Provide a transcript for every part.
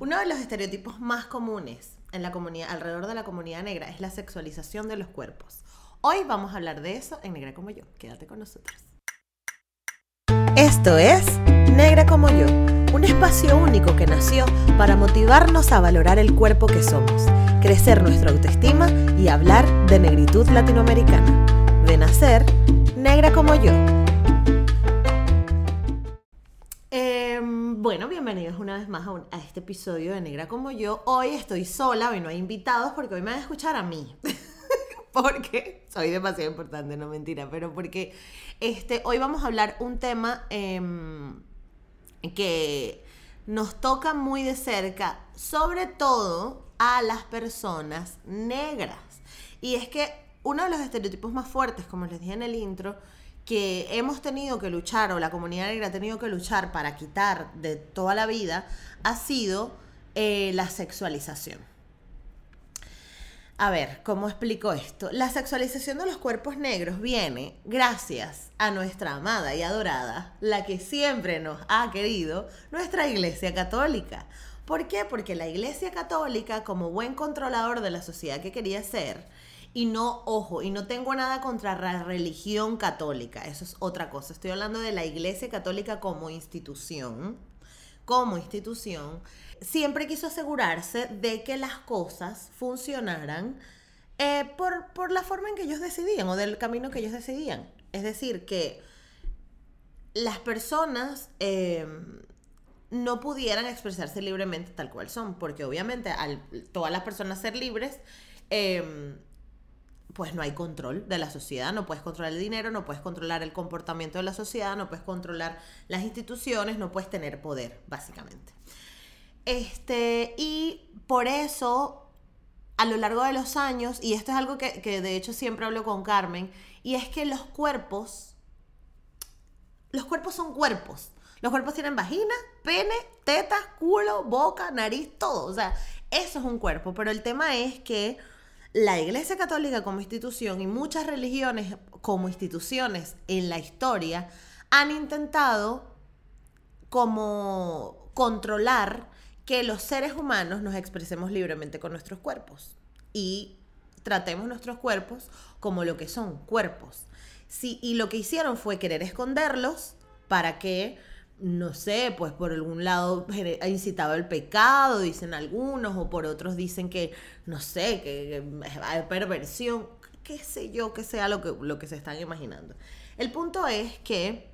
Uno de los estereotipos más comunes en la comunidad, alrededor de la comunidad negra es la sexualización de los cuerpos. Hoy vamos a hablar de eso en Negra como yo. Quédate con nosotros. Esto es Negra como yo, un espacio único que nació para motivarnos a valorar el cuerpo que somos, crecer nuestra autoestima y hablar de negritud latinoamericana. De nacer, negra como yo. Em, bueno, bienvenidos una vez más a, este episodio de Negra como yo. Hoy estoy sola, hoy no hay invitados porque hoy me van a escuchar a mí. porque soy demasiado importante, no mentira, pero porque este, hoy vamos a hablar un tema em, que nos toca muy de cerca, sobre todo a las personas negras. Y es que uno de los estereotipos más fuertes, como les dije en el intro, que hemos tenido que luchar, o la comunidad negra ha tenido que luchar para quitar de toda la vida, ha sido eh, la sexualización. A ver, ¿cómo explico esto? La sexualización de los cuerpos negros viene gracias a nuestra amada y adorada, la que siempre nos ha querido, nuestra Iglesia Católica. ¿Por qué? Porque la Iglesia Católica, como buen controlador de la sociedad que quería ser, y no, ojo, y no tengo nada contra la religión católica, eso es otra cosa. Estoy hablando de la Iglesia Católica como institución como institución, siempre quiso asegurarse de que las cosas funcionaran eh, por, por la forma en que ellos decidían o del camino que ellos decidían. Es decir, que las personas eh, no pudieran expresarse libremente tal cual son, porque obviamente al todas las personas ser libres, eh, pues no hay control de la sociedad, no puedes controlar el dinero, no puedes controlar el comportamiento de la sociedad, no puedes controlar las instituciones, no puedes tener poder, básicamente. Este, y por eso, a lo largo de los años, y esto es algo que, que de hecho siempre hablo con Carmen, y es que los cuerpos, los cuerpos son cuerpos. Los cuerpos tienen vagina, pene, tetas, culo, boca, nariz, todo. O sea, eso es un cuerpo. Pero el tema es que la Iglesia Católica como institución y muchas religiones como instituciones en la historia han intentado como controlar que los seres humanos nos expresemos libremente con nuestros cuerpos y tratemos nuestros cuerpos como lo que son cuerpos. Sí, y lo que hicieron fue querer esconderlos para que, no sé, pues por algún lado gene- incitaba el pecado, dicen algunos, o por otros dicen que, no sé, que, que hay perversión, qué sé yo, que sea lo que, lo que se están imaginando. El punto es que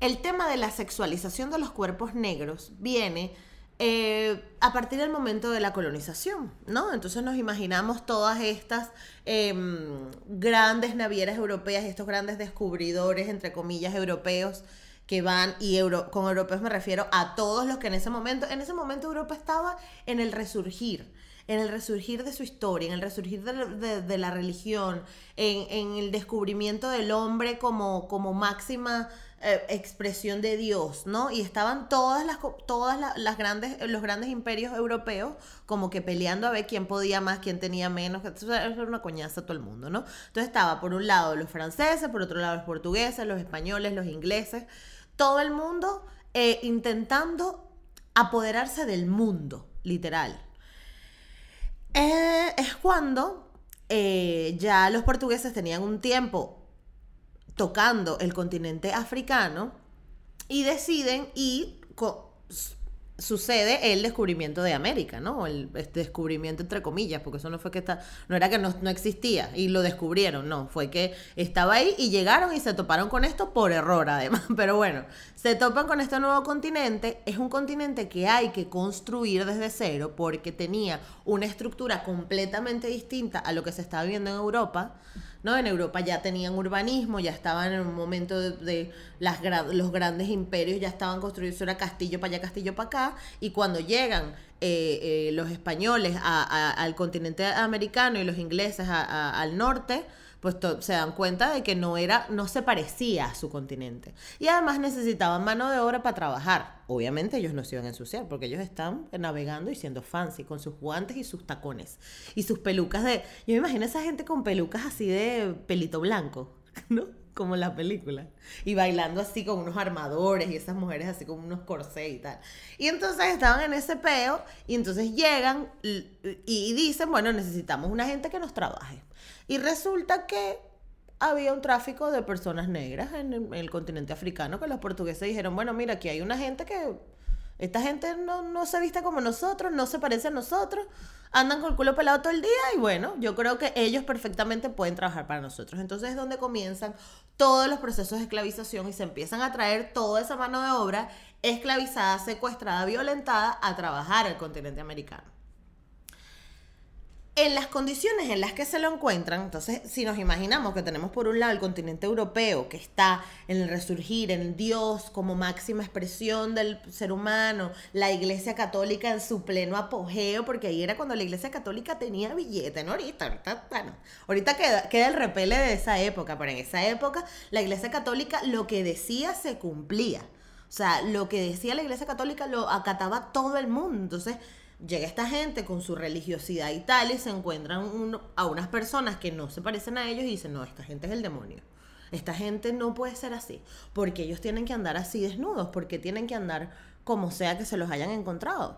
el tema de la sexualización de los cuerpos negros viene eh, a partir del momento de la colonización, ¿no? Entonces nos imaginamos todas estas em, grandes navieras europeas, estos grandes descubridores, entre comillas, europeos que van, y euro- con europeos me refiero a todos los que en ese momento, en ese momento Europa estaba en el resurgir, en el resurgir de su historia, en el resurgir de, de- de la religión, en, en el descubrimiento del hombre como, como máxima eh, expresión de Dios, ¿no? Y estaban todas las todas la- las grandes los grandes imperios europeos como que peleando a ver quién podía más, quién tenía menos, eso era una coñaza todo el mundo, ¿no? Entonces estaba por un lado los franceses, por otro lado los portugueses, los españoles, los ingleses, todo el mundo eh, intentando apoderarse del mundo, literal. Eh, es cuando ya los portugueses tenían un tiempo tocando el continente africano y deciden y sucede el descubrimiento de América, ¿no? El este descubrimiento entre comillas, porque eso no fue que está, no era que no existía y lo descubrieron, no, fue que estaba ahí y llegaron y se toparon con esto por error además, pero bueno, se topan con este nuevo continente, es un continente que hay que construir desde cero porque tenía una estructura completamente distinta a lo que se estaba viendo en Europa, ¿no? En Europa ya tenían urbanismo, ya estaban en un momento de, las, los grandes imperios, ya estaban construidos, era castillo para allá, castillo para acá, y cuando llegan eh, eh, los españoles a- al continente americano y los ingleses a- al norte, pues se dan cuenta de que no era, no se parecía a su continente. Y además necesitaban mano de obra para trabajar. Obviamente ellos no se iban a ensuciar, porque ellos están navegando y siendo fancy, con sus guantes y sus tacones. Y sus pelucas de. Yo me imagino a esa gente con pelucas así de pelito blanco, ¿no? Como la película. Y bailando así con unos armadores y esas mujeres así con unos corsés y tal. Y entonces estaban en ese peo y entonces llegan y dicen, bueno, necesitamos una gente que nos trabaje. Y resulta que había un tráfico de personas negras en el, continente africano que los portugueses dijeron, bueno, mira, aquí hay una gente que... Esta gente no, no se viste como nosotros, no se parece a nosotros andan con el culo pelado todo el día y bueno, yo creo que ellos perfectamente pueden trabajar para nosotros. Entonces es donde comienzan todos los procesos de esclavización y se empiezan a traer toda esa mano de obra esclavizada, secuestrada, violentada a trabajar al continente americano en las condiciones en las que se lo encuentran, entonces si nos imaginamos que tenemos por un lado el continente europeo que está en el resurgir, en Dios como máxima expresión del ser humano, la iglesia católica en su pleno apogeo, porque ahí era cuando la iglesia católica tenía billete, no ahorita, bueno, ahorita queda, queda el repele de esa época, pero en esa época la iglesia católica lo que decía se cumplía. O sea, lo que decía la iglesia católica lo acataba todo el mundo. Entonces, llega esta gente con su religiosidad y tal y se encuentran a unas personas que no se parecen a ellos y dicen, no, esta gente es el demonio. Esta gente no puede ser así, porque ellos tienen que andar así desnudos, porque tienen que andar como sea que se los hayan encontrado.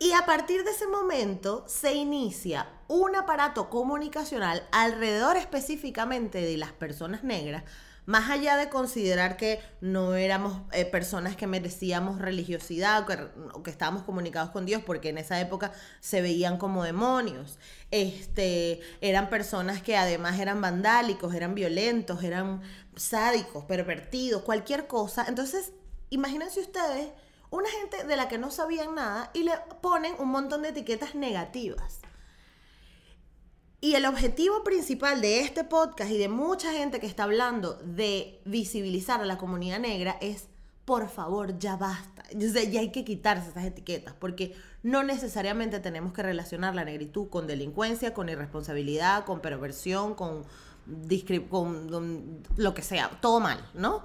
Y a partir de ese momento se inicia un aparato comunicacional alrededor específicamente de las personas negras más allá de considerar que no éramos eh, personas que merecíamos religiosidad o que, estábamos comunicados con Dios, porque en esa época se veían como demonios. Este, eran personas que además eran vandálicos, eran violentos, eran sádicos, pervertidos, cualquier cosa. Entonces, imagínense ustedes una gente de la que no sabían nada y le ponen un montón de etiquetas negativas. Y el objetivo principal de este podcast y de mucha gente que está hablando de visibilizar a la comunidad negra es, por favor, ya basta. ya hay que quitarse esas etiquetas, porque no necesariamente tenemos que relacionar la negritud con delincuencia, con irresponsabilidad, con perversión, con, con lo que sea, todo mal, ¿no?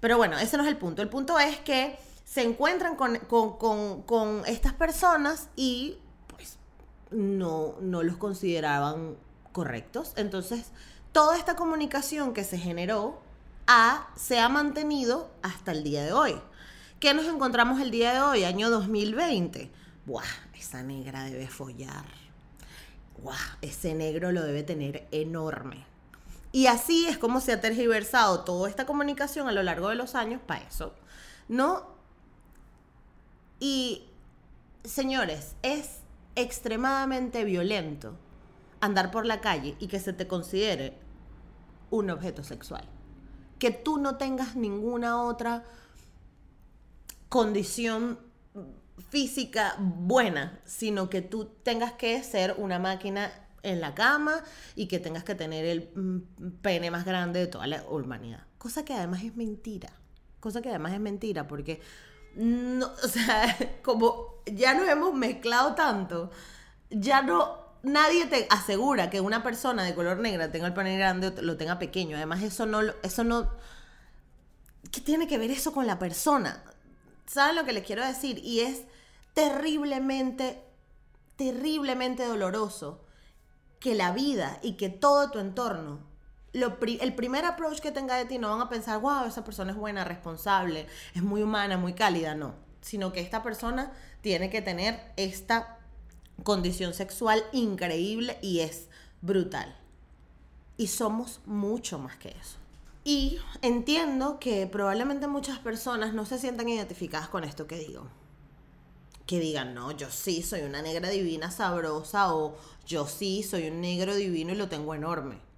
Pero bueno, ese no es el punto. El punto es que se encuentran con, con estas personas y no, no los consideraban correctos. Entonces, toda esta comunicación que se generó se ha mantenido hasta el día de hoy. ¿Qué nos encontramos el día de hoy, año 2020? Buah, esa negra debe follar. Buah, ese negro lo debe tener enorme. Y así es como se ha tergiversado toda esta comunicación a lo largo de los años para eso. ¿No? Y, señores, es extremadamente violento andar por la calle y que se te considere un objeto sexual. Que tú no tengas ninguna otra condición física buena, sino que tú tengas que ser una máquina en la cama y que tengas que tener el mm, pene más grande de toda la humanidad. Cosa que además es mentira. Cosa que además es mentira porque no, o sea, como ya nos hemos mezclado tanto, ya no, nadie te asegura que una persona de color negra tenga el pene grande o lo tenga pequeño. Además, eso no, eso no, ¿qué tiene que ver eso con la persona? ¿Saben lo que les quiero decir? Y es terriblemente, terriblemente doloroso que la vida y que todo tu entorno el primer approach que tenga de ti no van a pensar, wow, esa persona es buena, responsable, es muy humana, muy cálida, no. Sino que esta persona tiene que tener esta condición sexual increíble y es brutal. Y somos mucho más que eso. Y entiendo que probablemente muchas personas no se sientan identificadas con esto que digo. Que digan, no, yo sí soy una negra divina sabrosa o yo sí soy un negro divino y lo tengo enorme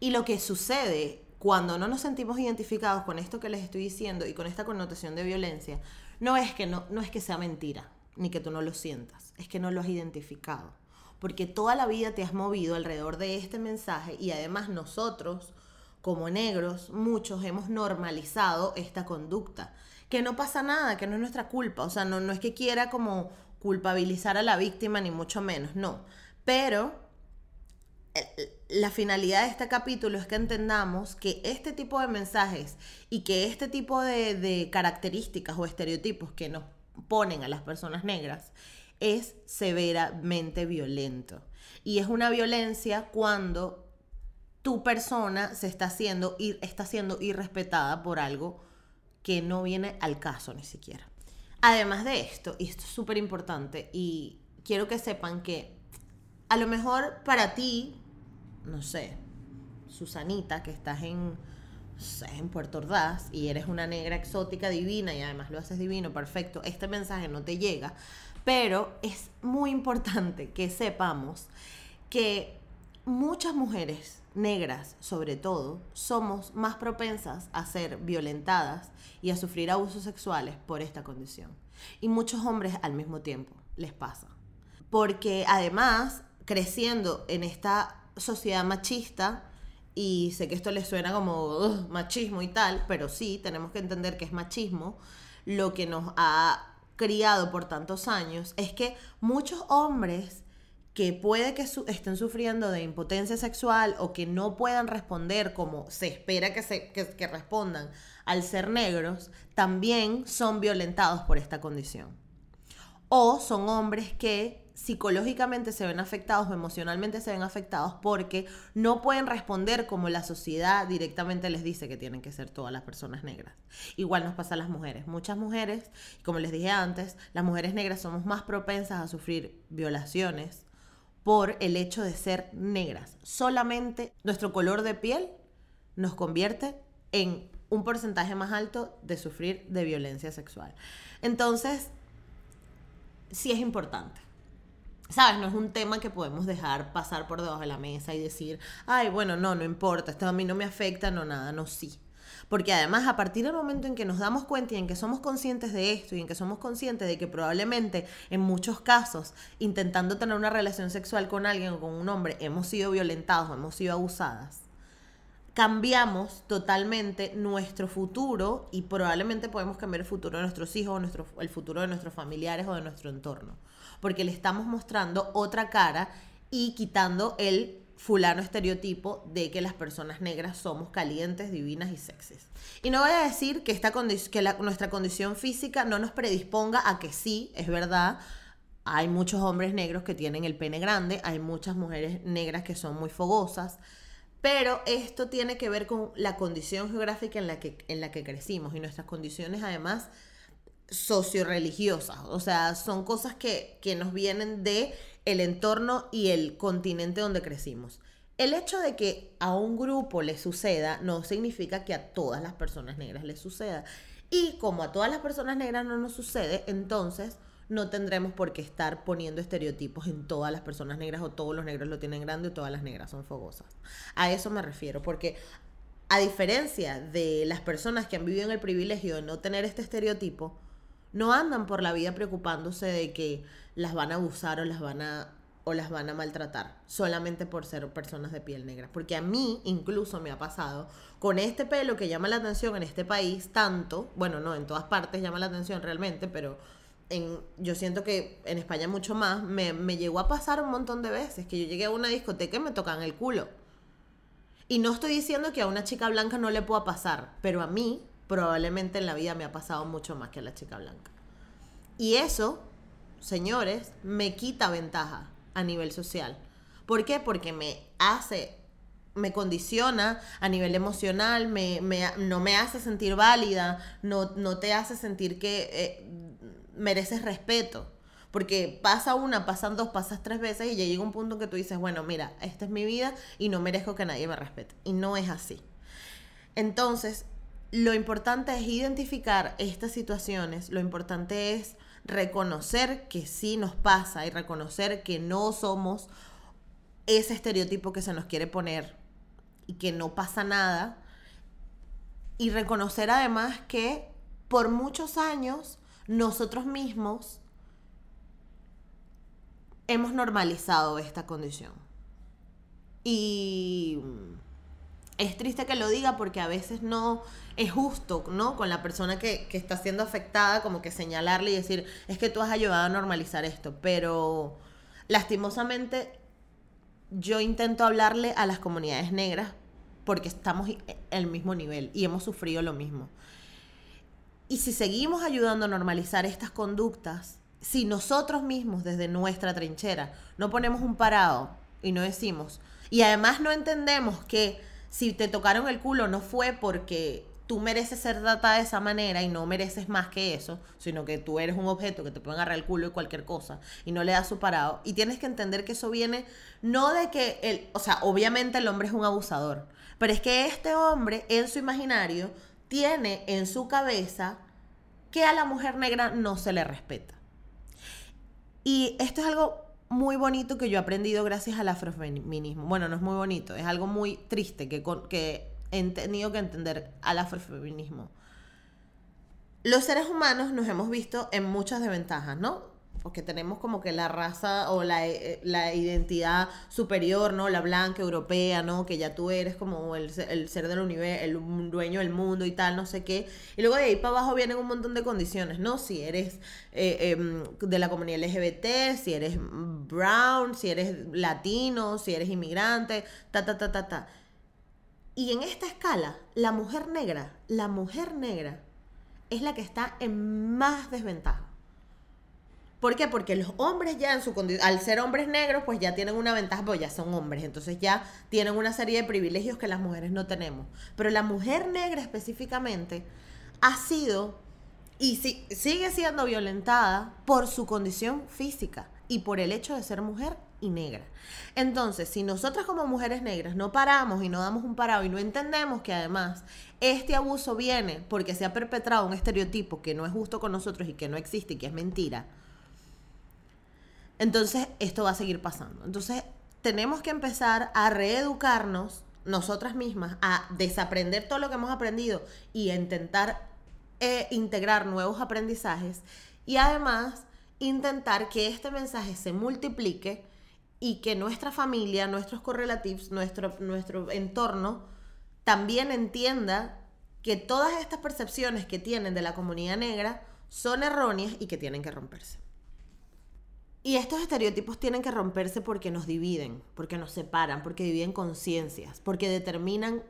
y lo que sucede cuando no nos sentimos identificados con esto que les estoy diciendo y con esta connotación de violencia, no es que no, no es que sea mentira, ni que tú no lo sientas, es que no lo has identificado. Porque toda la vida te has movido alrededor de este mensaje y además nosotros, como negros, muchos hemos normalizado esta conducta. Que no pasa nada, que no es nuestra culpa. O sea, no, no es que quiera como culpabilizar a la víctima, ni mucho menos, no. Pero la finalidad de este capítulo es que entendamos que este tipo de mensajes y que este tipo de, características o estereotipos que nos ponen a las personas negras es severamente violento. Y es una violencia cuando tu persona se está haciendo, está siendo irrespetada por algo que no viene al caso ni siquiera. Además de esto, y esto es súper importante, y quiero que sepan que a lo mejor para ti, no sé, Susanita, que estás en, en Puerto Ordaz y eres una negra exótica divina y además lo haces divino, perfecto, este mensaje no te llega, pero es muy importante que sepamos que muchas mujeres negras, sobre todo, somos más propensas a ser violentadas y a sufrir abusos sexuales por esta condición. Y muchos hombres al mismo tiempo les pasa. Porque además, creciendo en esta sociedad machista, y sé que esto les suena como machismo y tal, pero sí, tenemos que entender que es machismo, lo que nos ha criado por tantos años, es que muchos hombres que puede que estén sufriendo de impotencia sexual o que no puedan responder como se espera que, se, que, respondan al ser negros, también son violentados por esta condición. O son hombres que psicológicamente se ven afectados emocionalmente se ven afectados porque no pueden responder como la sociedad directamente les dice que tienen que ser todas las personas negras. Igual nos pasa a las mujeres. Muchas mujeres, como les dije antes, las mujeres negras somos más propensas a sufrir violaciones, por el hecho de ser negras. Solamente nuestro color de piel nos convierte en un porcentaje más alto de sufrir de violencia sexual. Entonces, sí es importante. ¿Sabes? No es un tema que podemos dejar pasar por debajo de la mesa y decir, ay, bueno, no, no importa, esto a mí no me afecta, no nada, no, sí. Porque además, a partir del momento en que nos damos cuenta y en que somos conscientes de esto y en que somos conscientes de que probablemente en muchos casos, intentando tener una relación sexual con alguien o con un hombre, hemos sido violentados o hemos sido abusadas, cambiamos totalmente nuestro futuro y probablemente podemos cambiar el futuro de nuestros hijos o nuestro, el futuro de nuestros familiares o de nuestro entorno. Porque le estamos mostrando otra cara y quitando el fulano estereotipo de que las personas negras somos calientes, divinas y sexys. Y no voy a decir que, nuestra condición física no nos predisponga a que sí, es verdad, hay muchos hombres negros que tienen el pene grande, hay muchas mujeres negras que son muy fogosas, pero esto tiene que ver con la condición geográfica en la que, en la que crecimos y nuestras condiciones además socio-religiosas, o sea, son cosas que, que nos vienen de el entorno y el continente donde crecimos. El hecho de que a un grupo le suceda no significa que a todas las personas negras les suceda. Y como a todas las personas negras no nos sucede, entonces no tendremos por qué estar poniendo estereotipos en todas las personas negras o todos los negros lo tienen grande y todas las negras son fogosas. A eso me refiero, porque a diferencia de las personas que han vivido en el privilegio de no tener este estereotipo, no andan por la vida preocupándose de que las van a abusar o las van a o las van a maltratar solamente por ser personas de piel negra. Porque a mí incluso me ha pasado con este pelo que llama la atención en este país tanto, bueno, no, en todas partes llama la atención realmente, pero yo siento que en España mucho más, me, me llegó a pasar un montón de veces que yo llegué a una discoteca y me tocan el culo. Y no estoy diciendo que a una chica blanca no le pueda pasar, pero a mí probablemente en la vida me ha pasado mucho más que a la chica blanca. Y eso señores, me quita ventaja a nivel social. ¿Por qué? Porque me hace, me condiciona a nivel emocional, me, no me hace sentir válida, no, no te hace sentir que eh, mereces respeto. Porque pasa una, pasan dos, pasas tres veces y ya llega un punto en que tú dices, bueno, mira, esta es mi vida y no merezco que nadie me respete. Y no es así. Entonces, lo importante es identificar estas situaciones, lo importante es reconocer que sí nos pasa y reconocer que no somos ese estereotipo que se nos quiere poner y que no pasa nada. Y reconocer además que por muchos años nosotros mismos hemos normalizado esta condición. Y es triste que lo diga porque a veces no es justo, ¿no? Con la persona que, está siendo afectada, como que señalarle y decir, es que tú has ayudado a normalizar esto, pero lastimosamente yo intento hablarle a las comunidades negras porque estamos en el mismo nivel y hemos sufrido lo mismo. Y si seguimos ayudando a normalizar estas conductas, si nosotros mismos desde nuestra trinchera no ponemos un parado y no decimos, Y además no entendemos que si te tocaron el culo no fue porque tú mereces ser tratada de esa manera y no mereces más que eso, sino que tú eres un objeto que te puede agarrar el culo y cualquier cosa y no le das su parado. Y tienes que entender que eso viene no de que el, o sea, obviamente el hombre es un abusador, pero es que este hombre en su imaginario tiene en su cabeza que a la mujer negra no se le respeta. Y esto es algo muy bonito que yo he aprendido gracias al afrofeminismo. Bueno, no es muy bonito, es algo muy triste que, que he tenido que entender al afrofeminismo. Los seres humanos nos hemos visto en muchas desventajas, ¿no? Porque tenemos como que la raza o la, eh, identidad superior, ¿no? La blanca, europea, ¿no? Que ya tú eres como el, ser del universo, el dueño del mundo y tal, no sé qué. Y luego de ahí para abajo vienen un montón de condiciones, ¿no? Si eres eh, em, de la comunidad LGBT, si eres brown, si eres latino, si eres inmigrante, ta, ta, ta, ta, ta. Y en esta escala, la mujer negra, la mujer negra es la que está en más desventaja. ¿Por qué? Porque los hombres ya en su condición, al ser hombres negros, pues ya tienen una ventaja, porque ya son hombres, entonces ya tienen una serie de privilegios que las mujeres no tenemos. Pero la mujer negra específicamente ha sido y sigue siendo violentada por su condición física y por el hecho de ser mujer y negra. Entonces, si nosotras como mujeres negras no paramos y no damos un parado y no entendemos que además este abuso viene porque se ha perpetrado un estereotipo que no es justo con nosotros y que no existe y que es mentira, entonces esto va a seguir pasando. Entonces, tenemos que empezar a reeducarnos nosotras mismas, a desaprender todo lo que hemos aprendido y a intentar eh, integrar nuevos aprendizajes y además intentar que este mensaje se multiplique y que nuestra familia, nuestros correlativos, nuestro, nuestro entorno también entienda que todas estas percepciones que tienen de la comunidad negra son erróneas y que tienen que romperse. Y estos estereotipos tienen que romperse porque nos dividen, porque nos separan, porque dividen conciencias, porque determinan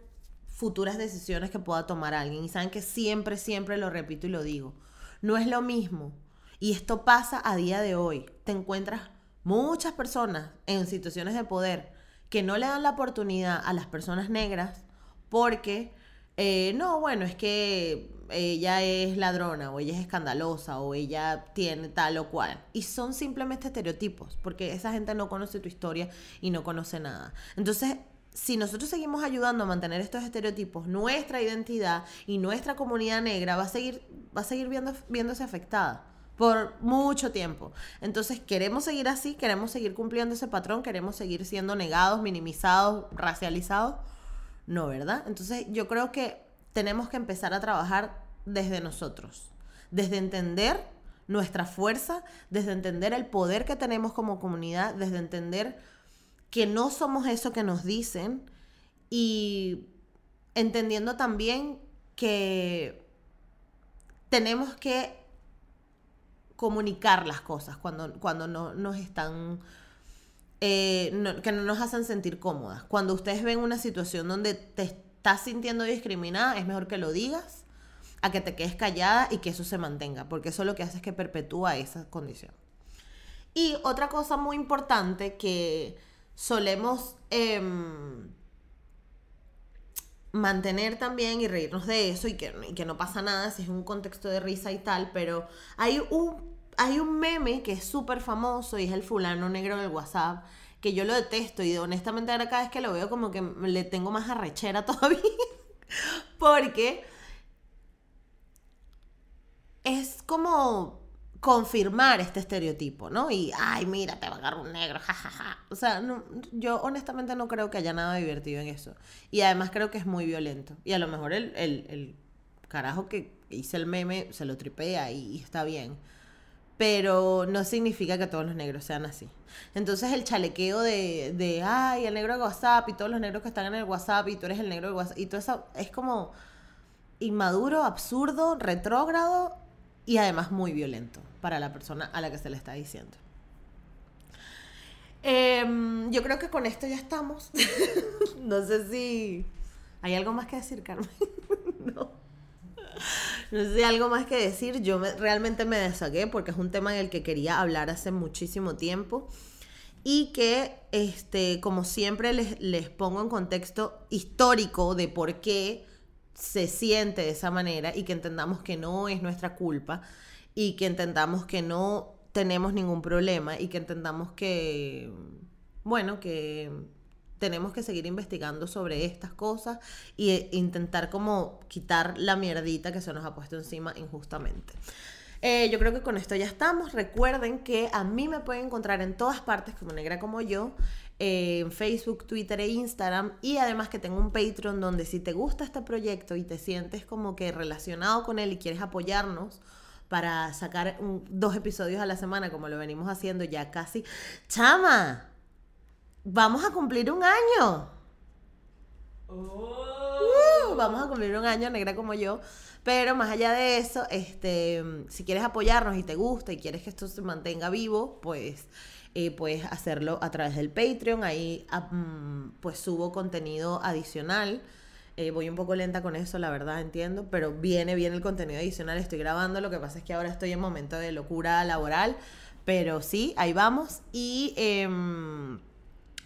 futuras decisiones que pueda tomar alguien. Y saben que siempre, siempre lo repito y lo digo. No es lo mismo. Y esto pasa a día de hoy. Te encuentras muchas personas en situaciones de poder que no le dan la oportunidad a las personas negras porque, eh, no, bueno, es que ella es ladrona o ella es escandalosa o ella tiene tal o cual. Y son simplemente estereotipos porque esa gente no conoce tu historia y no conoce nada. Entonces, si nosotros seguimos ayudando a mantener estos estereotipos, nuestra identidad y nuestra comunidad negra va a seguir, va a seguir viendo, viéndose afectada por mucho tiempo. Entonces, ¿queremos seguir así? ¿Queremos seguir cumpliendo ese patrón? ¿Queremos seguir siendo negados, minimizados, racializados? No, ¿verdad? Entonces, yo creo que tenemos que empezar a trabajar desde nosotros, desde entender nuestra fuerza, desde entender el poder que tenemos como comunidad, desde entender que no somos eso que nos dicen y entendiendo también que tenemos que comunicar las cosas cuando, cuando no nos están... Eh, que no nos hacen sentir cómodas. Cuando ustedes ven una situación donde te estás sintiendo discriminada, es mejor que lo digas a que te quedes callada y que eso se mantenga, porque eso lo que hace es que perpetúa esa condición. Y otra cosa muy importante que solemos em, mantener también y reírnos de eso y que, no pasa nada si es un contexto de risa y tal, pero hay un hay un meme que es súper famoso y es el fulano negro del WhatsApp, que yo lo detesto y honestamente ahora cada vez que lo veo como que le tengo más arrechera todavía, porque es como confirmar este estereotipo, ¿no? Y, ay, mira, te va a agarrar un negro, jajaja. O sea, yo honestamente no creo que haya nada divertido en eso. Y además creo que es muy violento. Y a lo mejor el, el carajo que hice el meme se lo tripea y está bien pero no significa que todos los negros sean así. Entonces el chalequeo de, de, ay, el negro de WhatsApp y todos los negros que están en el WhatsApp y tú eres el negro de WhatsApp y todo eso es como inmaduro, absurdo, retrógrado y además muy violento para la persona a la que se le está diciendo. Em, yo creo que con esto ya estamos. no sé si hay algo más que decir, Carmen. no. No sé algo más que decir. Yo realmente me desagué porque es un tema en el que quería hablar hace muchísimo tiempo. y que, este, como siempre, les, les pongo en contexto histórico de por qué se siente de esa manera y que entendamos que no es nuestra culpa y que entendamos que no tenemos ningún problema y que entendamos que, bueno, que tenemos que seguir investigando sobre estas cosas e intentar como quitar la mierdita que se nos ha puesto encima injustamente. Eh, yo creo que con esto ya estamos. Recuerden que a mí me pueden encontrar en todas partes como negra como yo. Eh, en Facebook, Twitter e Instagram. Y además que tengo un Patreon donde si te gusta este proyecto y te sientes como que relacionado con él y quieres apoyarnos para sacar dos episodios a la semana como lo venimos haciendo ya casi. Chama, vamos a cumplir un año. Uh, vamos a cumplir un año, negra como yo. Pero más allá de eso, este, si quieres apoyarnos y te gusta y quieres que esto se mantenga vivo, pues eh, puedes hacerlo a través del Patreon. Ahí ah, mm, pues subo contenido adicional. Eh, voy un poco lenta con eso, la verdad, entiendo, pero viene bien el contenido adicional. Estoy grabando, lo que pasa es que ahora estoy en momento de locura laboral, pero sí, ahí vamos. Y em,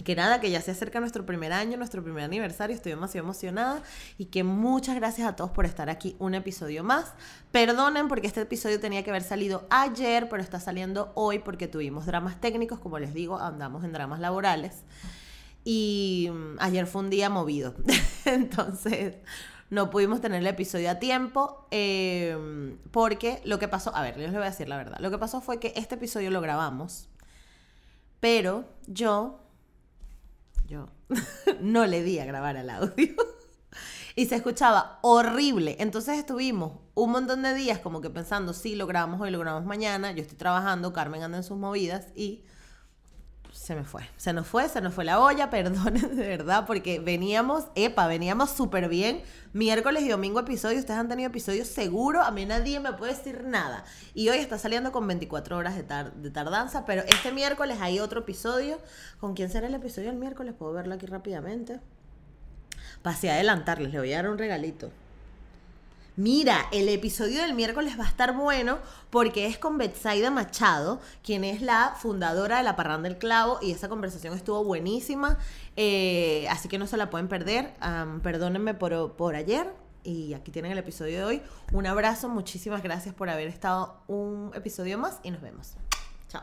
que nada, que ya se acerca nuestro primer año, nuestro primer aniversario, estoy demasiado emocionada y que muchas gracias a todos por estar aquí un episodio más. Perdonen porque este episodio tenía que haber salido ayer, pero está saliendo hoy porque tuvimos dramas técnicos, como les digo, andamos en dramas laborales. Y mm, ayer fue un día movido, entonces no pudimos tener el episodio a tiempo em, porque lo que pasó, a ver, les voy a decir la verdad, lo que pasó fue que este episodio lo grabamos, pero yo yo no le di a grabar el audio. y se escuchaba horrible. Entonces estuvimos un montón de días como que pensando, sí, lo grabamos hoy, lo grabamos mañana, yo estoy trabajando, Carmen anda en sus movidas y se me fue. Se nos fue, se nos fue la olla, perdonen de verdad, porque veníamos, epa, veníamos súper bien. Miércoles y domingo episodio, ustedes han tenido episodios seguro, a mí nadie me puede decir nada. Y hoy está saliendo con 24 horas de, de tardanza, pero este miércoles hay otro episodio. ¿Con quién será el episodio el miércoles? Puedo verlo aquí rápidamente. Pasé a adelantarles, le voy a dar un regalito. Mira, el episodio del miércoles va a estar bueno porque es con Betsaida Machado, quien es la fundadora de La Parranda del Clavo, y esa conversación estuvo buenísima, eh, así que no se la pueden perder. perdónenme por, por ayer, y aquí tienen el episodio de hoy. Un abrazo, muchísimas gracias por haber estado un episodio más y nos vemos. Chao.